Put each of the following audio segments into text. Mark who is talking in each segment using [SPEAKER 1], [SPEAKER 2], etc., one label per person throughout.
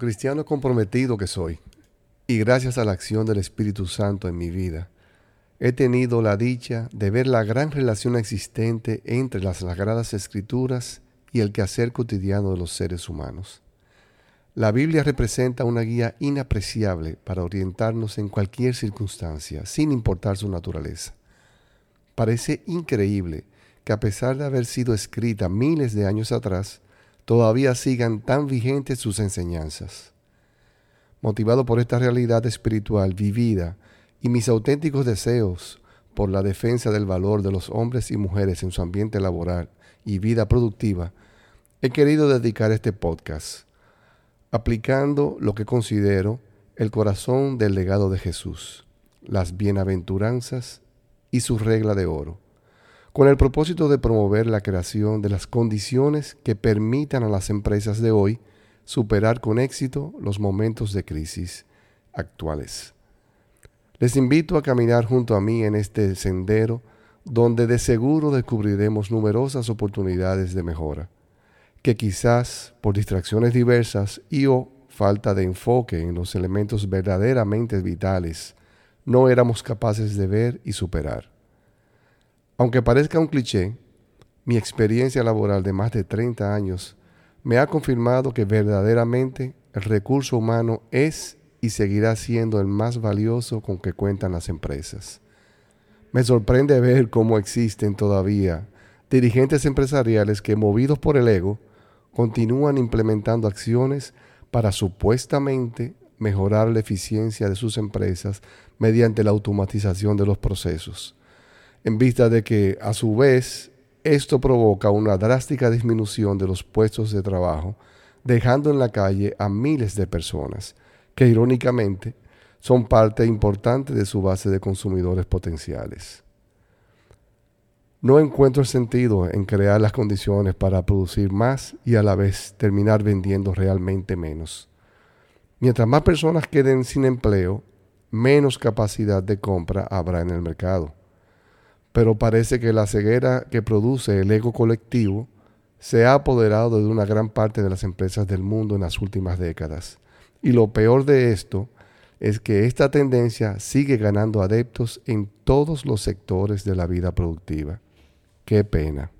[SPEAKER 1] Cristiano comprometido que soy, y gracias a la acción del Espíritu Santo en mi vida, he tenido la dicha de ver la gran relación existente entre las Sagradas Escrituras y el quehacer cotidiano de los seres humanos. La Biblia representa una guía inapreciable para orientarnos en cualquier circunstancia, sin importar su naturaleza. Parece increíble que a pesar de haber sido escrita miles de años atrás, todavía sigan tan vigentes sus enseñanzas. Motivado por esta realidad espiritual vivida y mis auténticos deseos por la defensa del valor de los hombres y mujeres en su ambiente laboral y vida productiva, he querido dedicar este podcast aplicando lo que considero el corazón del legado de Jesús, las bienaventuranzas y su regla de oro, con el propósito de promover la creación de las condiciones que permitan a las empresas de hoy superar con éxito los momentos de crisis actuales. Les invito a caminar junto a mí en este sendero donde de seguro descubriremos numerosas oportunidades de mejora que quizás por distracciones diversas y o falta de enfoque en los elementos verdaderamente vitales no éramos capaces de ver y superar. Aunque parezca un cliché, mi experiencia laboral de más de 30 años me ha confirmado que verdaderamente el recurso humano es y seguirá siendo el más valioso con que cuentan las empresas. Me sorprende ver cómo existen todavía dirigentes empresariales que, movidos por el ego, continúan implementando acciones para supuestamente mejorar la eficiencia de sus empresas mediante la automatización de los procesos, en vista de que, a su vez, esto provoca una drástica disminución de los puestos de trabajo, dejando en la calle a miles de personas, que irónicamente son parte importante de su base de consumidores potenciales. No encuentro sentido en crear las condiciones para producir más y a la vez terminar vendiendo realmente menos. Mientras más personas queden sin empleo, menos capacidad de compra habrá en el mercado. Pero parece que la ceguera que produce el ego colectivo se ha apoderado de una gran parte de las empresas del mundo en las últimas décadas. Y lo peor de esto es que esta tendencia sigue ganando adeptos en todos los sectores de la vida productiva. Qué pena.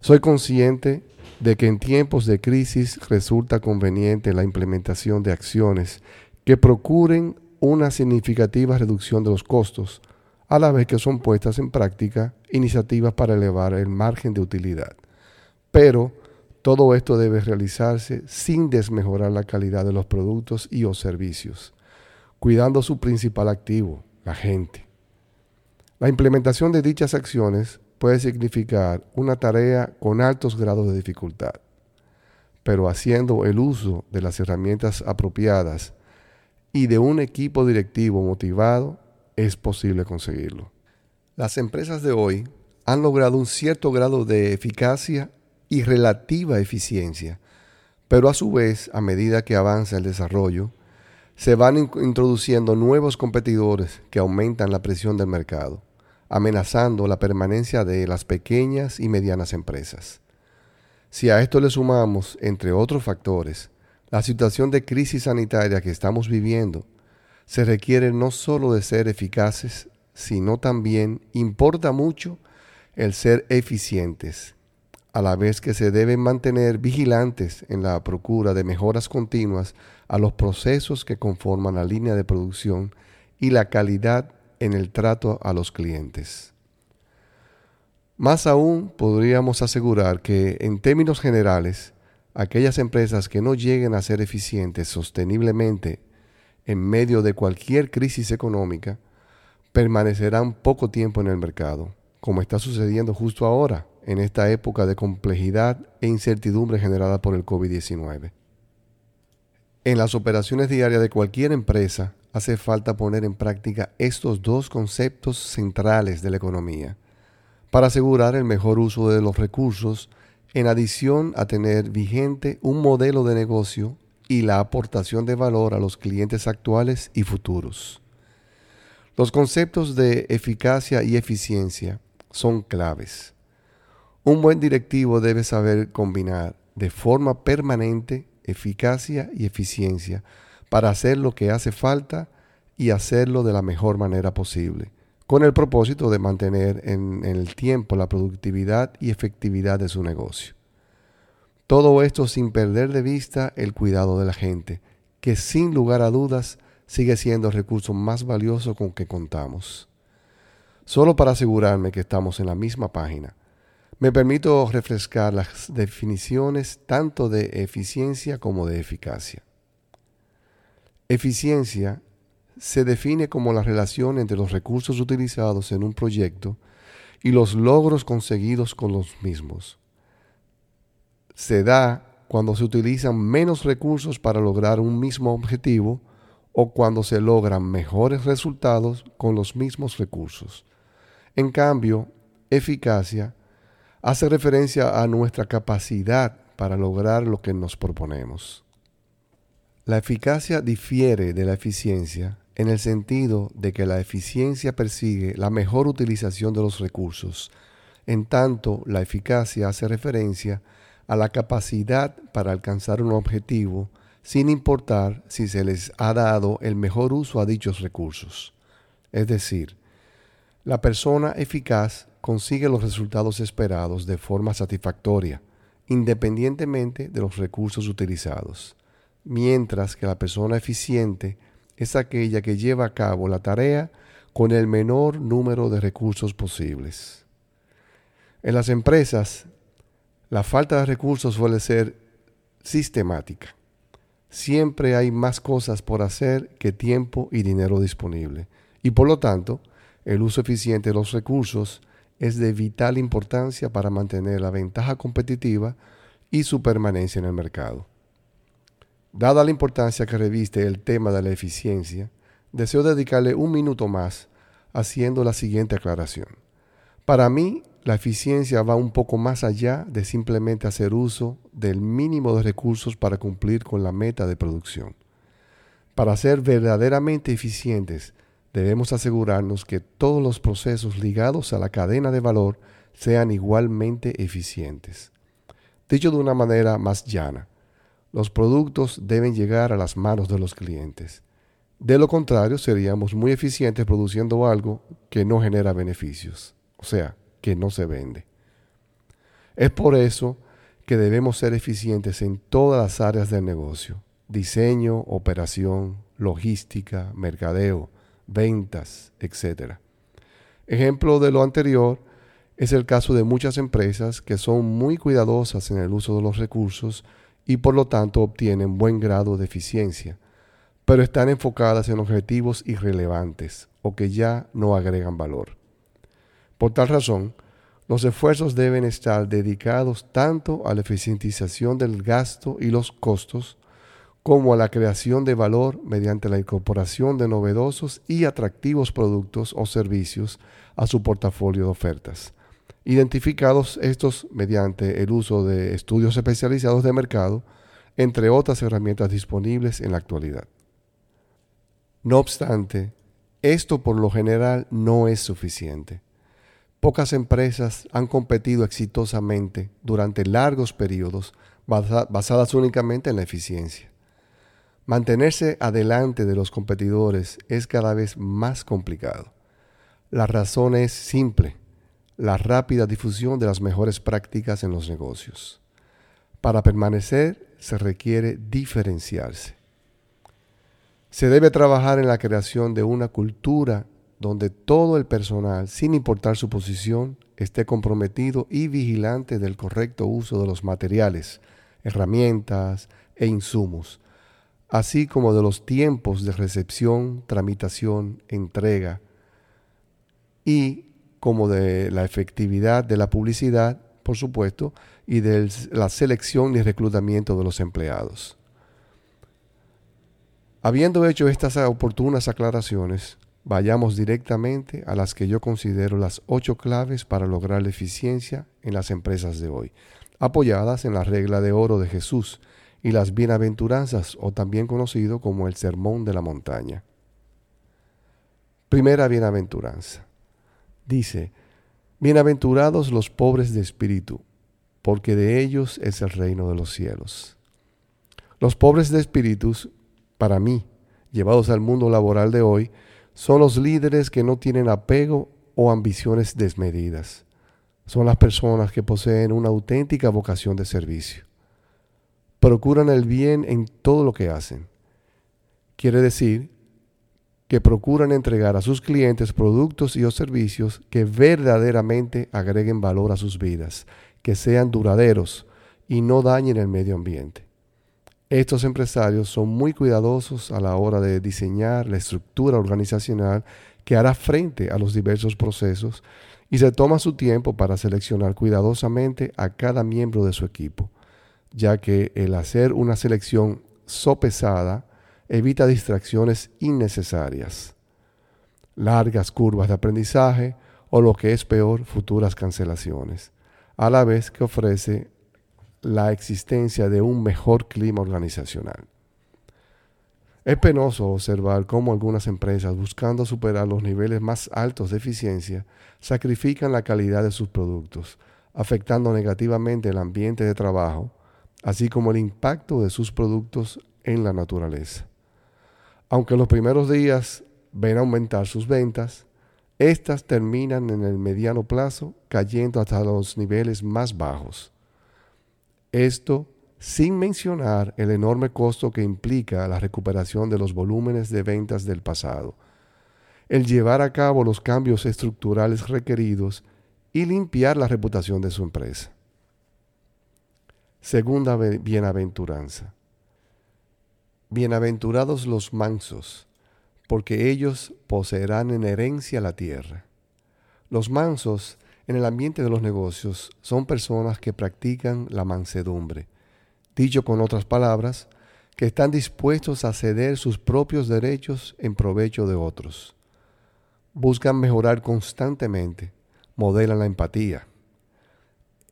[SPEAKER 1] Soy consciente de que en tiempos de crisis resulta conveniente la implementación de acciones que procuren una significativa reducción de los costos, a la vez que son puestas en práctica iniciativas para elevar el margen de utilidad. Pero todo esto debe realizarse sin desmejorar la calidad de los productos y o servicios, cuidando su principal activo, la gente. La implementación de dichas acciones puede significar una tarea con altos grados de dificultad, pero haciendo el uso de las herramientas apropiadas y de un equipo directivo motivado, es posible conseguirlo. Las empresas de hoy han logrado un cierto grado de eficacia y relativa eficiencia, pero a su vez, a medida que avanza el desarrollo, se van introduciendo nuevos competidores que aumentan la presión del mercado amenazando la permanencia de las pequeñas y medianas empresas. Si a esto le sumamos, entre otros factores, la situación de crisis sanitaria que estamos viviendo, se requiere no solo de ser eficaces, sino también importa mucho el ser eficientes, a la vez que se deben mantener vigilantes en la procura de mejoras continuas a los procesos que conforman la línea de producción y la calidad en el trato a los clientes. Más aún, podríamos asegurar que, en términos generales, aquellas empresas que no lleguen a ser eficientes sosteniblemente en medio de cualquier crisis económica, permanecerán poco tiempo en el mercado, como está sucediendo justo ahora, en esta época de complejidad e incertidumbre generada por el COVID-19. En las operaciones diarias de cualquier empresa, hace falta poner en práctica estos dos conceptos centrales de la economía para asegurar el mejor uso de los recursos en adición a tener vigente un modelo de negocio y la aportación de valor a los clientes actuales y futuros. Los conceptos de eficacia y eficiencia son claves. Un buen directivo debe saber combinar de forma permanente eficacia y eficiencia para hacer lo que hace falta y hacerlo de la mejor manera posible, con el propósito de mantener en, el tiempo la productividad y efectividad de su negocio. Todo esto sin perder de vista el cuidado de la gente, que sin lugar a dudas sigue siendo el recurso más valioso con que contamos. Solo para asegurarme que estamos en la misma página, me permito refrescar las definiciones tanto de eficiencia como de eficacia. Eficiencia se define como la relación entre los recursos utilizados en un proyecto y los logros conseguidos con los mismos. Se da cuando se utilizan menos recursos para lograr un mismo objetivo o cuando se logran mejores resultados con los mismos recursos. En cambio, eficacia hace referencia a nuestra capacidad para lograr lo que nos proponemos. La eficacia difiere de la eficiencia en el sentido de que la eficiencia persigue la mejor utilización de los recursos, en tanto la eficacia hace referencia a la capacidad para alcanzar un objetivo sin importar si se les ha dado el mejor uso a dichos recursos. Es decir, la persona eficaz consigue los resultados esperados de forma satisfactoria, independientemente de los recursos utilizados, mientras que la persona eficiente es aquella que lleva a cabo la tarea con el menor número de recursos posibles. En las empresas, la falta de recursos suele ser sistemática. Siempre hay más cosas por hacer que tiempo y dinero disponible. Y por lo tanto, el uso eficiente de los recursos es de vital importancia para mantener la ventaja competitiva y su permanencia en el mercado. Dada la importancia que reviste el tema de la eficiencia, deseo dedicarle un minuto más haciendo la siguiente aclaración. Para mí, la eficiencia va un poco más allá de simplemente hacer uso del mínimo de recursos para cumplir con la meta de producción. Para ser verdaderamente eficientes, debemos asegurarnos que todos los procesos ligados a la cadena de valor sean igualmente eficientes. Dicho de una manera más llana, los productos deben llegar a las manos de los clientes. De lo contrario, seríamos muy eficientes produciendo algo que no genera beneficios, o sea, que no se vende. Es por eso que debemos ser eficientes en todas las áreas del negocio, diseño, operación, logística, mercadeo, ventas, etc. Ejemplo de lo anterior es el caso de muchas empresas que son muy cuidadosas en el uso de los recursos y por lo tanto obtienen buen grado de eficiencia, pero están enfocadas en objetivos irrelevantes o que ya no agregan valor. Por tal razón, los esfuerzos deben estar dedicados tanto a la eficientización del gasto y los costos, como a la creación de valor mediante la incorporación de novedosos y atractivos productos o servicios a su portafolio de ofertas. Identificados estos mediante el uso de estudios especializados de mercado, entre otras herramientas disponibles en la actualidad. No obstante, esto por lo general no es suficiente. Pocas empresas han competido exitosamente durante largos periodos basadas únicamente en la eficiencia. Mantenerse adelante de los competidores es cada vez más complicado. La razón es simple, la rápida difusión de las mejores prácticas en los negocios. Para permanecer se requiere diferenciarse. Se debe trabajar en la creación de una cultura donde todo el personal, sin importar su posición, esté comprometido y vigilante del correcto uso de los materiales, herramientas e insumos así como de los tiempos de recepción, tramitación, entrega y como de la efectividad de la publicidad, por supuesto, y de la selección y reclutamiento de los empleados. Habiendo hecho estas oportunas aclaraciones, vayamos directamente a las que yo considero las ocho claves para lograr la eficiencia en las empresas de hoy, apoyadas en la regla de oro de Jesús, y las bienaventuranzas, o también conocido como el sermón de la montaña. Primera bienaventuranza. Dice, Bienaventurados los pobres de espíritu, porque de ellos es el reino de los cielos. Los pobres de espíritus, para mí, llevados al mundo laboral de hoy, son los líderes que no tienen apego o ambiciones desmedidas. Son las personas que poseen una auténtica vocación de servicio. Procuran el bien en todo lo que hacen. Quiere decir que procuran entregar a sus clientes productos y o servicios que verdaderamente agreguen valor a sus vidas, que sean duraderos y no dañen el medio ambiente. Estos empresarios son muy cuidadosos a la hora de diseñar la estructura organizacional que hará frente a los diversos procesos y se toma su tiempo para seleccionar cuidadosamente a cada miembro de su equipo, ya que el hacer una selección sopesada evita distracciones innecesarias, largas curvas de aprendizaje o lo que es peor, futuras cancelaciones, a la vez que ofrece la existencia de un mejor clima organizacional. Es penoso observar cómo algunas empresas, buscando superar los niveles más altos de eficiencia, sacrifican la calidad de sus productos, afectando negativamente el ambiente de trabajo, así como el impacto de sus productos en la naturaleza. Aunque los primeros días ven aumentar sus ventas, estas terminan en el mediano plazo cayendo hasta los niveles más bajos. Esto sin mencionar el enorme costo que implica la recuperación de los volúmenes de ventas del pasado, el llevar a cabo los cambios estructurales requeridos y limpiar la reputación de su empresa. Segunda bienaventuranza. Bienaventurados los mansos, porque ellos poseerán en herencia la tierra. Los mansos en el ambiente de los negocios son personas que practican la mansedumbre. Dicho con otras palabras, que están dispuestos a ceder sus propios derechos en provecho de otros. Buscan mejorar constantemente, modelan la empatía.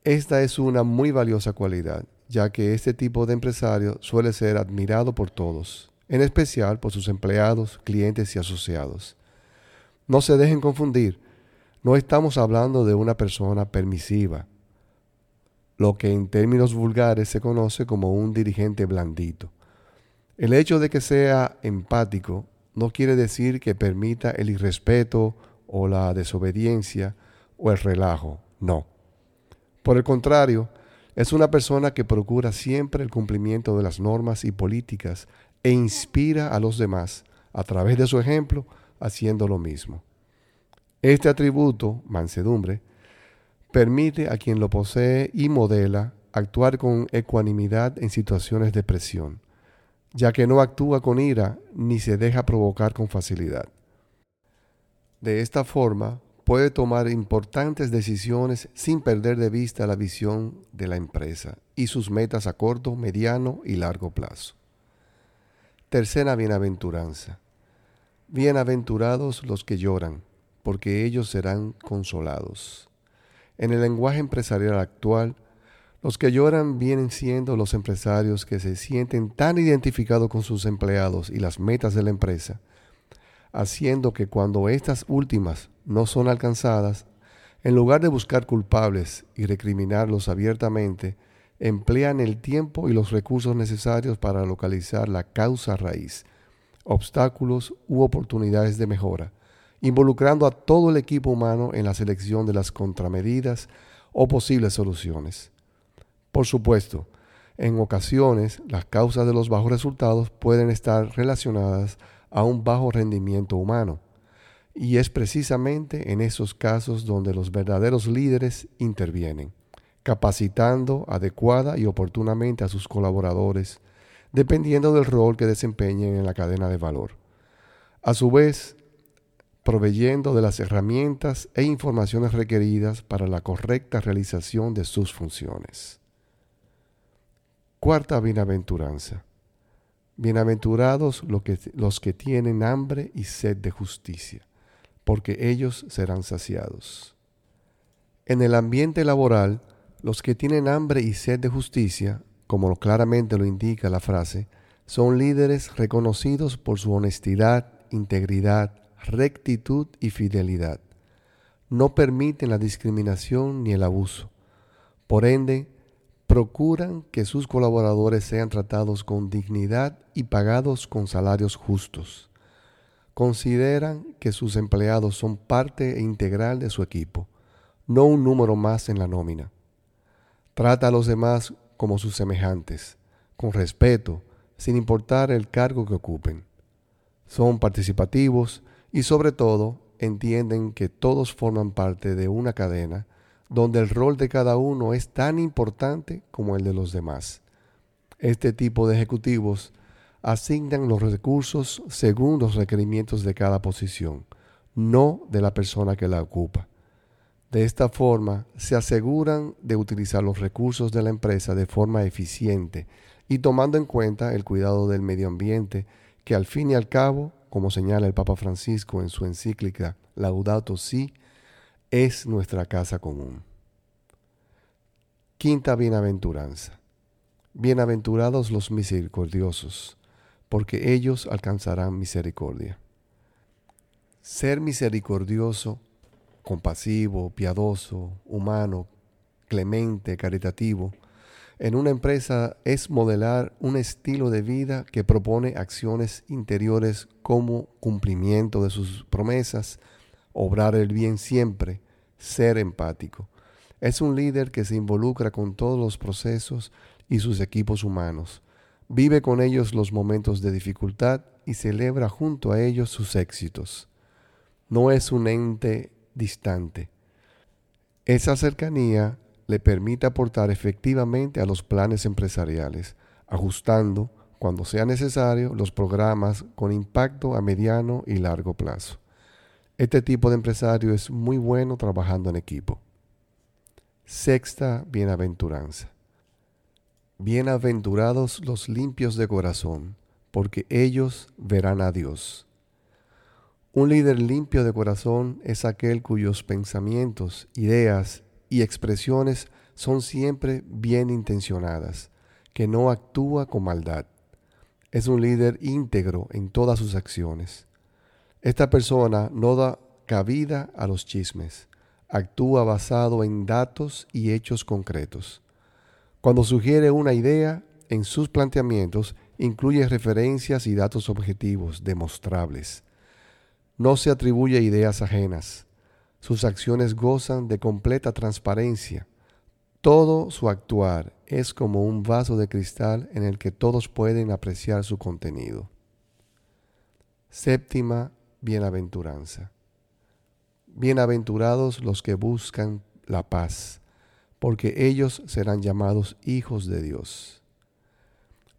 [SPEAKER 1] Esta es una muy valiosa cualidad ya que este tipo de empresario suele ser admirado por todos, en especial por sus empleados, clientes y asociados. No se dejen confundir, no estamos hablando de una persona permisiva, lo que en términos vulgares se conoce como un dirigente blandito. El hecho de que sea empático no quiere decir que permita el irrespeto o la desobediencia o el relajo, no. Por el contrario, es una persona que procura siempre el cumplimiento de las normas y políticas e inspira a los demás, a través de su ejemplo, haciendo lo mismo. Este atributo, mansedumbre, permite a quien lo posee y modela actuar con ecuanimidad en situaciones de presión, ya que no actúa con ira ni se deja provocar con facilidad. De esta forma, puede tomar importantes decisiones sin perder de vista la visión de la empresa y sus metas a corto, mediano y largo plazo. Tercera bienaventuranza. Bienaventurados los que lloran, porque ellos serán consolados. En el lenguaje empresarial actual, los que lloran vienen siendo los empresarios que se sienten tan identificados con sus empleados y las metas de la empresa, haciendo que cuando estas últimas no son alcanzadas, en lugar de buscar culpables y recriminarlos abiertamente, emplean el tiempo y los recursos necesarios para localizar la causa raíz, obstáculos u oportunidades de mejora, involucrando a todo el equipo humano en la selección de las contramedidas o posibles soluciones. Por supuesto, en ocasiones las causas de los bajos resultados pueden estar relacionadas a un bajo rendimiento humano. Y es precisamente en esos casos donde los verdaderos líderes intervienen, capacitando adecuada y oportunamente a sus colaboradores, dependiendo del rol que desempeñen en la cadena de valor. A su vez, proveyendo de las herramientas e informaciones requeridas para la correcta realización de sus funciones. Cuarta bienaventuranza. Bienaventurados los que, tienen hambre y sed de justicia, porque ellos serán saciados. En el ambiente laboral, los que tienen hambre y sed de justicia, como claramente lo indica la frase, son líderes reconocidos por su honestidad, integridad, rectitud y fidelidad. No permiten la discriminación ni el abuso. Por ende, procuran que sus colaboradores sean tratados con dignidad y pagados con salarios justos. Consideran que sus empleados son parte integral de su equipo, no un número más en la nómina. Trata a los demás como sus semejantes, con respeto, sin importar el cargo que ocupen. Son participativos y sobre todo entienden que todos forman parte de una cadena donde el rol de cada uno es tan importante como el de los demás. Este tipo de ejecutivos asignan los recursos según los requerimientos de cada posición, no de la persona que la ocupa. De esta forma, se aseguran de utilizar los recursos de la empresa de forma eficiente y tomando en cuenta el cuidado del medio ambiente, que al fin y al cabo, como señala el Papa Francisco en su encíclica Laudato Si, es nuestra casa común. Quinta bienaventuranza. Bienaventurados los misericordiosos, porque ellos alcanzarán misericordia. Ser misericordioso, compasivo, piadoso, humano, clemente, caritativo, en una empresa es modelar un estilo de vida que propone acciones interiores como cumplimiento de sus promesas, obrar el bien siempre, ser empático. Es un líder que se involucra con todos los procesos y sus equipos humanos. Vive con ellos los momentos de dificultad y celebra junto a ellos sus éxitos. No es un ente distante. Esa cercanía le permite aportar efectivamente a los planes empresariales, ajustando, cuando sea necesario, los programas con impacto a mediano y largo plazo. Este tipo de empresario es muy bueno trabajando en equipo. Sexta bienaventuranza. Bienaventurados los limpios de corazón, porque ellos verán a Dios. Un líder limpio de corazón es aquel cuyos pensamientos, ideas y expresiones son siempre bien intencionadas, que no actúa con maldad. Es un líder íntegro en todas sus acciones. Esta persona no da cabida a los chismes, actúa basado en datos y hechos concretos. Cuando sugiere una idea, en sus planteamientos incluye referencias y datos objetivos, demostrables. No se atribuye ideas ajenas, sus acciones gozan de completa transparencia. Todo su actuar es como un vaso de cristal en el que todos pueden apreciar su contenido. Séptima bienaventuranza. Bienaventurados los que buscan la paz, porque ellos serán llamados hijos de Dios.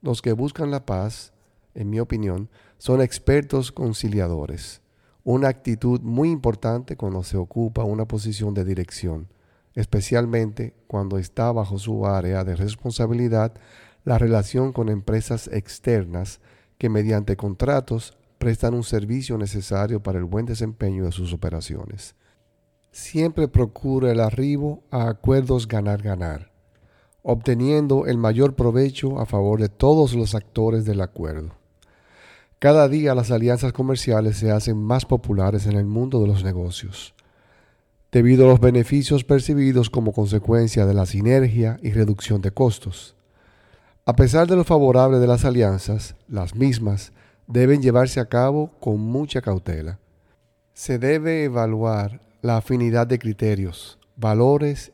[SPEAKER 1] Los que buscan la paz, en mi opinión, son expertos conciliadores una actitud muy importante cuando se ocupa una posición de dirección, especialmente cuando está bajo su área de responsabilidad la relación con empresas externas que mediante contratos prestan un servicio necesario para el buen desempeño de sus operaciones. Siempre procura el arribo a acuerdos ganar-ganar, obteniendo el mayor provecho a favor de todos los actores del acuerdo. Cada día las alianzas comerciales se hacen más populares en el mundo de los negocios, debido a los beneficios percibidos como consecuencia de la sinergia y reducción de costos. A pesar de lo favorable de las alianzas, las mismas deben llevarse a cabo con mucha cautela. Se debe evaluar la afinidad de criterios, valores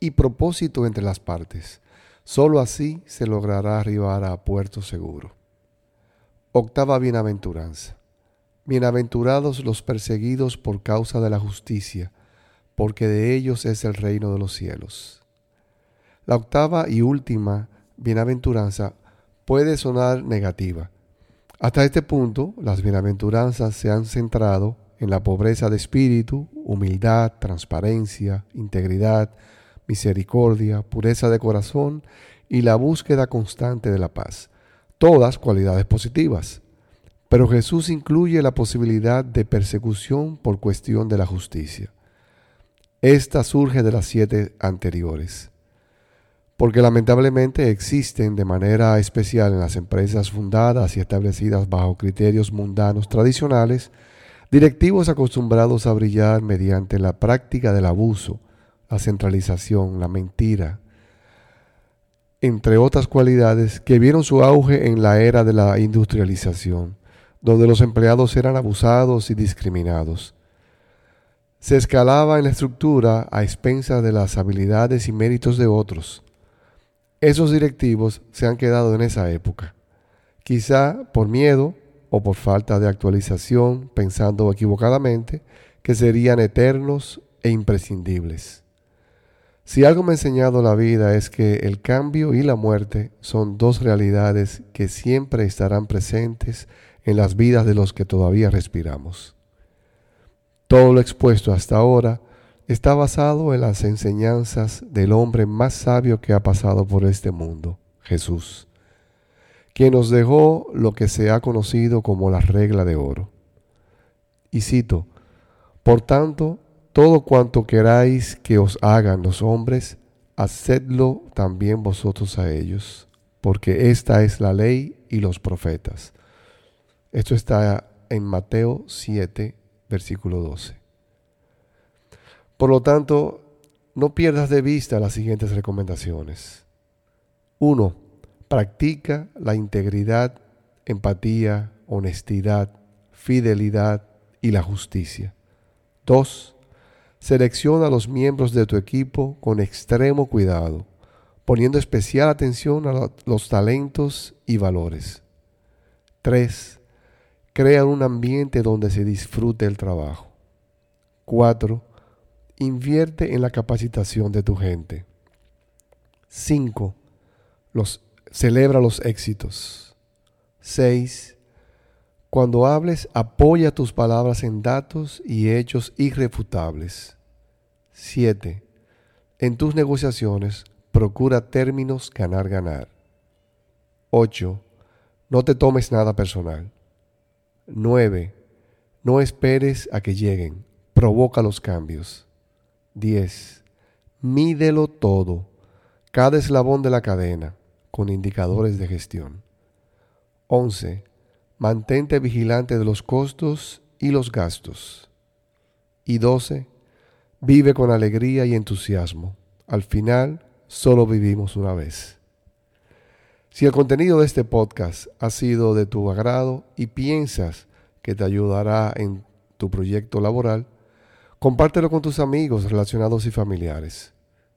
[SPEAKER 1] y propósito entre las partes. Solo así se logrará arribar a puerto seguro. Octava bienaventuranza. Bienaventurados los perseguidos por causa de la justicia, porque de ellos es el reino de los cielos. La octava y última bienaventuranza puede sonar negativa. Hasta este punto, las bienaventuranzas se han centrado en la pobreza de espíritu, humildad, transparencia, integridad, misericordia, pureza de corazón y la búsqueda constante de la paz todas cualidades positivas. Pero Jesús incluye la posibilidad de persecución por cuestión de la justicia. Esta surge de las siete anteriores, porque lamentablemente existen de manera especial en las empresas fundadas y establecidas bajo criterios mundanos tradicionales, directivos acostumbrados a brillar mediante la práctica del abuso, la centralización, la mentira, entre otras cualidades que vieron su auge en la era de la industrialización, donde los empleados eran abusados y discriminados. Se escalaba en la estructura a expensas de las habilidades y méritos de otros. Esos directivos se han quedado en esa época, quizá por miedo o por falta de actualización, pensando equivocadamente que serían eternos e imprescindibles. Si algo me ha enseñado la vida es que el cambio y la muerte son dos realidades que siempre estarán presentes en las vidas de los que todavía respiramos. Todo lo expuesto hasta ahora está basado en las enseñanzas del hombre más sabio que ha pasado por este mundo, Jesús, quien nos dejó lo que se ha conocido como la regla de oro. Y cito, por tanto, todo cuanto queráis que os hagan los hombres, hacedlo también vosotros a ellos, porque esta es la ley y los profetas. Esto está en Mateo 7, versículo 12. Por lo tanto, no pierdas de vista las siguientes recomendaciones. 1. Practica la integridad, empatía, honestidad, fidelidad y la justicia. 2. Selecciona a los miembros de tu equipo con extremo cuidado, poniendo especial atención a los talentos y valores. 3. Crea un ambiente donde se disfrute el trabajo. 4. Invierte en la capacitación de tu gente. 5. Los, celebra los éxitos. 6. Cuando hables, apoya tus palabras en datos y hechos irrefutables. 7. En tus negociaciones, procura términos ganar-ganar. 8. No te tomes nada personal. 9. No esperes a que lleguen. Provoca los cambios. 10. Mídelo todo, cada eslabón de la cadena, con indicadores de gestión. 11 Mantente vigilante de los costos y los gastos. Y 12. Vive con alegría y entusiasmo. Al final, solo vivimos una vez. Si el contenido de este podcast ha sido de tu agrado y piensas que te ayudará en tu proyecto laboral, compártelo con tus amigos relacionados y familiares.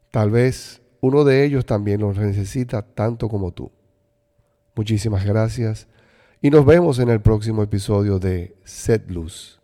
[SPEAKER 1] Tal vez uno de ellos también lo necesita tanto como tú. Muchísimas gracias y nos vemos en el próximo episodio de Set Luz.